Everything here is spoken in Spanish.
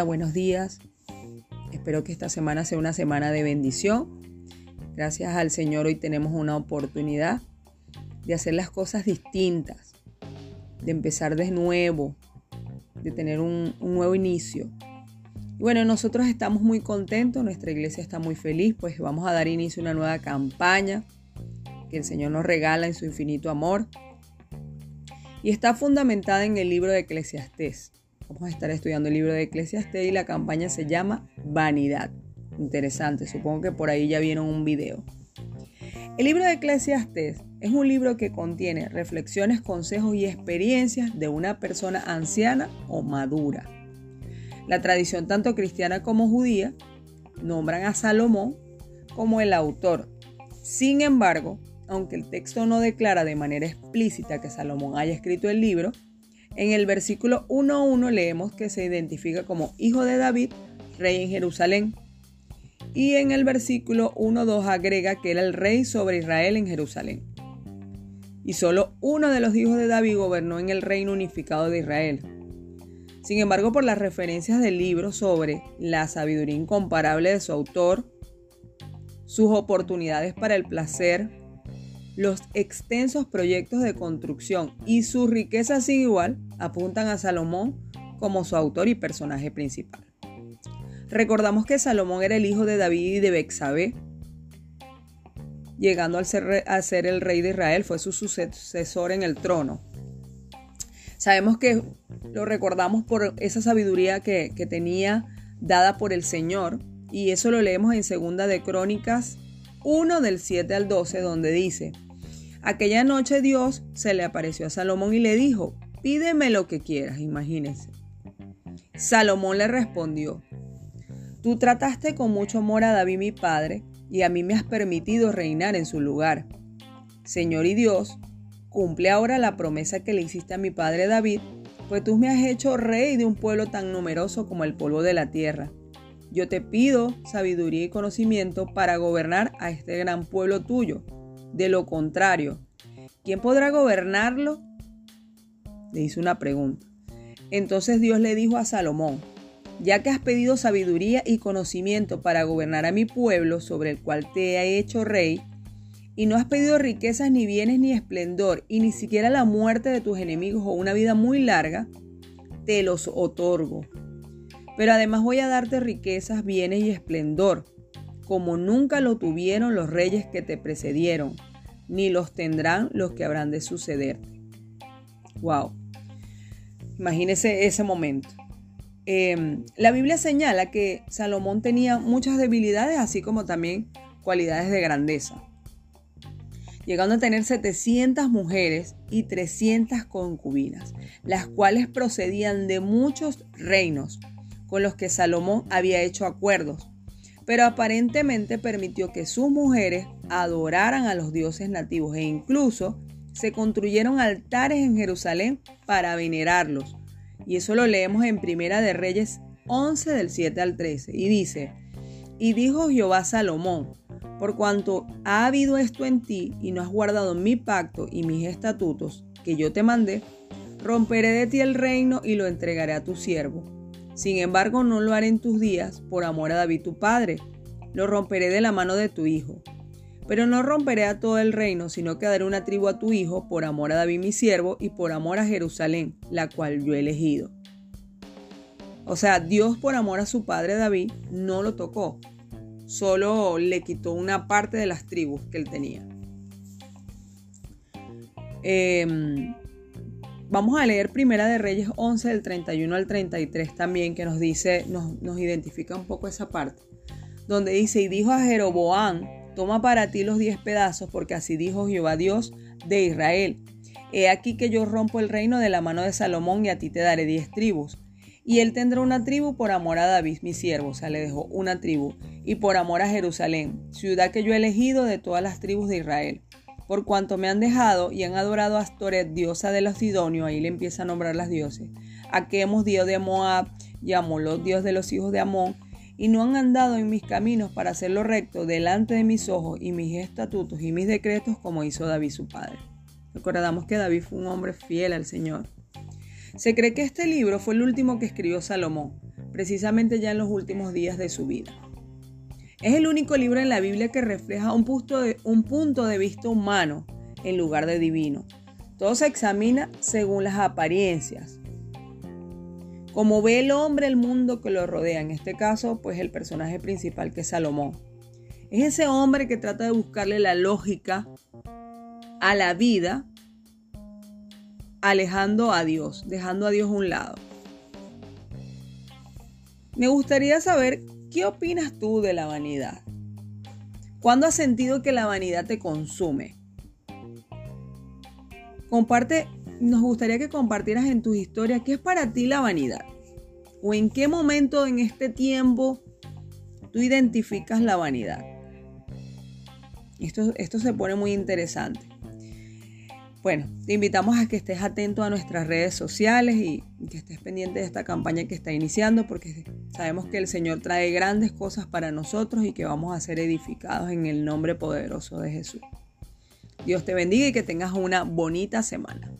Buenos días. Espero que esta semana sea una semana de bendición. Gracias al Señor hoy tenemos una oportunidad de hacer las cosas distintas, de empezar de nuevo, de tener un, un nuevo inicio. Y bueno, nosotros estamos muy contentos, nuestra iglesia está muy feliz, pues vamos a dar inicio a una nueva campaña que el Señor nos regala en su infinito amor. Y está fundamentada en el libro de Eclesiastés. Vamos a estar estudiando el libro de Eclesiastés y la campaña se llama Vanidad. Interesante, supongo que por ahí ya vieron un video. El libro de Eclesiastés es un libro que contiene reflexiones, consejos y experiencias de una persona anciana o madura. La tradición tanto cristiana como judía nombran a Salomón como el autor. Sin embargo, aunque el texto no declara de manera explícita que Salomón haya escrito el libro, en el versículo 1.1 leemos que se identifica como hijo de David, rey en Jerusalén. Y en el versículo 1.2 agrega que era el rey sobre Israel en Jerusalén. Y solo uno de los hijos de David gobernó en el reino unificado de Israel. Sin embargo, por las referencias del libro sobre la sabiduría incomparable de su autor, sus oportunidades para el placer, los extensos proyectos de construcción y su riqueza sin igual apuntan a Salomón como su autor y personaje principal. Recordamos que Salomón era el hijo de David y de Bexabé. Llegando a ser, el rey de Israel, fue su sucesor en el trono. Sabemos que lo recordamos por esa sabiduría que, que tenía dada por el Señor, y eso lo leemos en Segunda de Crónicas 1 del 7 al 12, donde dice, Aquella noche Dios se le apareció a Salomón y le dijo, pídeme lo que quieras, imagínense. Salomón le respondió, tú trataste con mucho amor a David mi padre, y a mí me has permitido reinar en su lugar. Señor y Dios, cumple ahora la promesa que le hiciste a mi padre David, pues tú me has hecho rey de un pueblo tan numeroso como el polvo de la tierra. Yo te pido sabiduría y conocimiento para gobernar a este gran pueblo tuyo de lo contrario, ¿quién podrá gobernarlo? Le hizo una pregunta. Entonces Dios le dijo a Salomón, ya que has pedido sabiduría y conocimiento para gobernar a mi pueblo sobre el cual te he hecho rey, y no has pedido riquezas ni bienes ni esplendor, y ni siquiera la muerte de tus enemigos o una vida muy larga, te los otorgo. Pero además voy a darte riquezas, bienes y esplendor, como nunca lo tuvieron los reyes que te precedieron, ni los tendrán los que habrán de sucederte. Wow. Imagínese ese momento. Em, la Biblia señala que Salomón tenía muchas debilidades, así como también cualidades de grandeza, llegando a tener 700 mujeres y 300 concubinas, las cuales procedían de muchos reinos con los que Salomón había hecho acuerdos pero aparentemente permitió que sus mujeres adoraran a los dioses nativos e incluso se construyeron altares en Jerusalén para venerarlos. Y eso lo leemos en Primera de Reyes 11 del 7 al 13 y dice, y dijo Jehová Salomón, por cuanto ha habido esto en ti y no has guardado mi pacto y mis estatutos que yo te mandé, romperé de ti el reino y lo entregaré a tu siervo sin embargo, no lo haré en tus días por amor a David tu padre. Lo romperé de la mano de tu hijo. Pero no romperé a todo el reino, sino que daré una tribu a tu hijo por amor a David mi siervo y por amor a Jerusalén, la cual yo he elegido. O sea, Dios por amor a su padre David no lo tocó, solo le quitó una parte de las tribus que él tenía. Eh, Vamos a leer Primera de Reyes 11 del 31 al 33 también que nos dice, nos, nos identifica un poco esa parte, donde dice, y dijo a Jeroboam, toma para ti los diez pedazos, porque así dijo Jehová Dios de Israel. He aquí que yo rompo el reino de la mano de Salomón y a ti te daré diez tribus. Y él tendrá una tribu por amor a David, mi siervo, o sea, le dejó una tribu, y por amor a Jerusalén, ciudad que yo he elegido de todas las tribus de Israel por cuanto me han dejado y han adorado a Astoret, diosa de los Sidonios, ahí le empieza a nombrar las dioses, a hemos dios de Moab, y a dios de los hijos de Amón, y no han andado en mis caminos para hacerlo recto delante de mis ojos y mis estatutos y mis decretos como hizo David su padre. Recordamos que David fue un hombre fiel al Señor. Se cree que este libro fue el último que escribió Salomón, precisamente ya en los últimos días de su vida. Es el único libro en la Biblia que refleja un punto de, un punto de vista humano en lugar de divino. Todo se examina según las apariencias. Como ve el hombre el mundo que lo rodea, en este caso, pues el personaje principal que es Salomón. Es ese hombre que trata de buscarle la lógica a la vida, alejando a Dios, dejando a Dios a un lado. Me gustaría saber qué opinas tú de la vanidad. ¿Cuándo has sentido que la vanidad te consume? Comparte, nos gustaría que compartieras en tus historias qué es para ti la vanidad. O en qué momento en este tiempo tú identificas la vanidad. Esto, esto se pone muy interesante. Bueno, te invitamos a que estés atento a nuestras redes sociales y que estés pendiente de esta campaña que está iniciando porque sabemos que el Señor trae grandes cosas para nosotros y que vamos a ser edificados en el nombre poderoso de Jesús. Dios te bendiga y que tengas una bonita semana.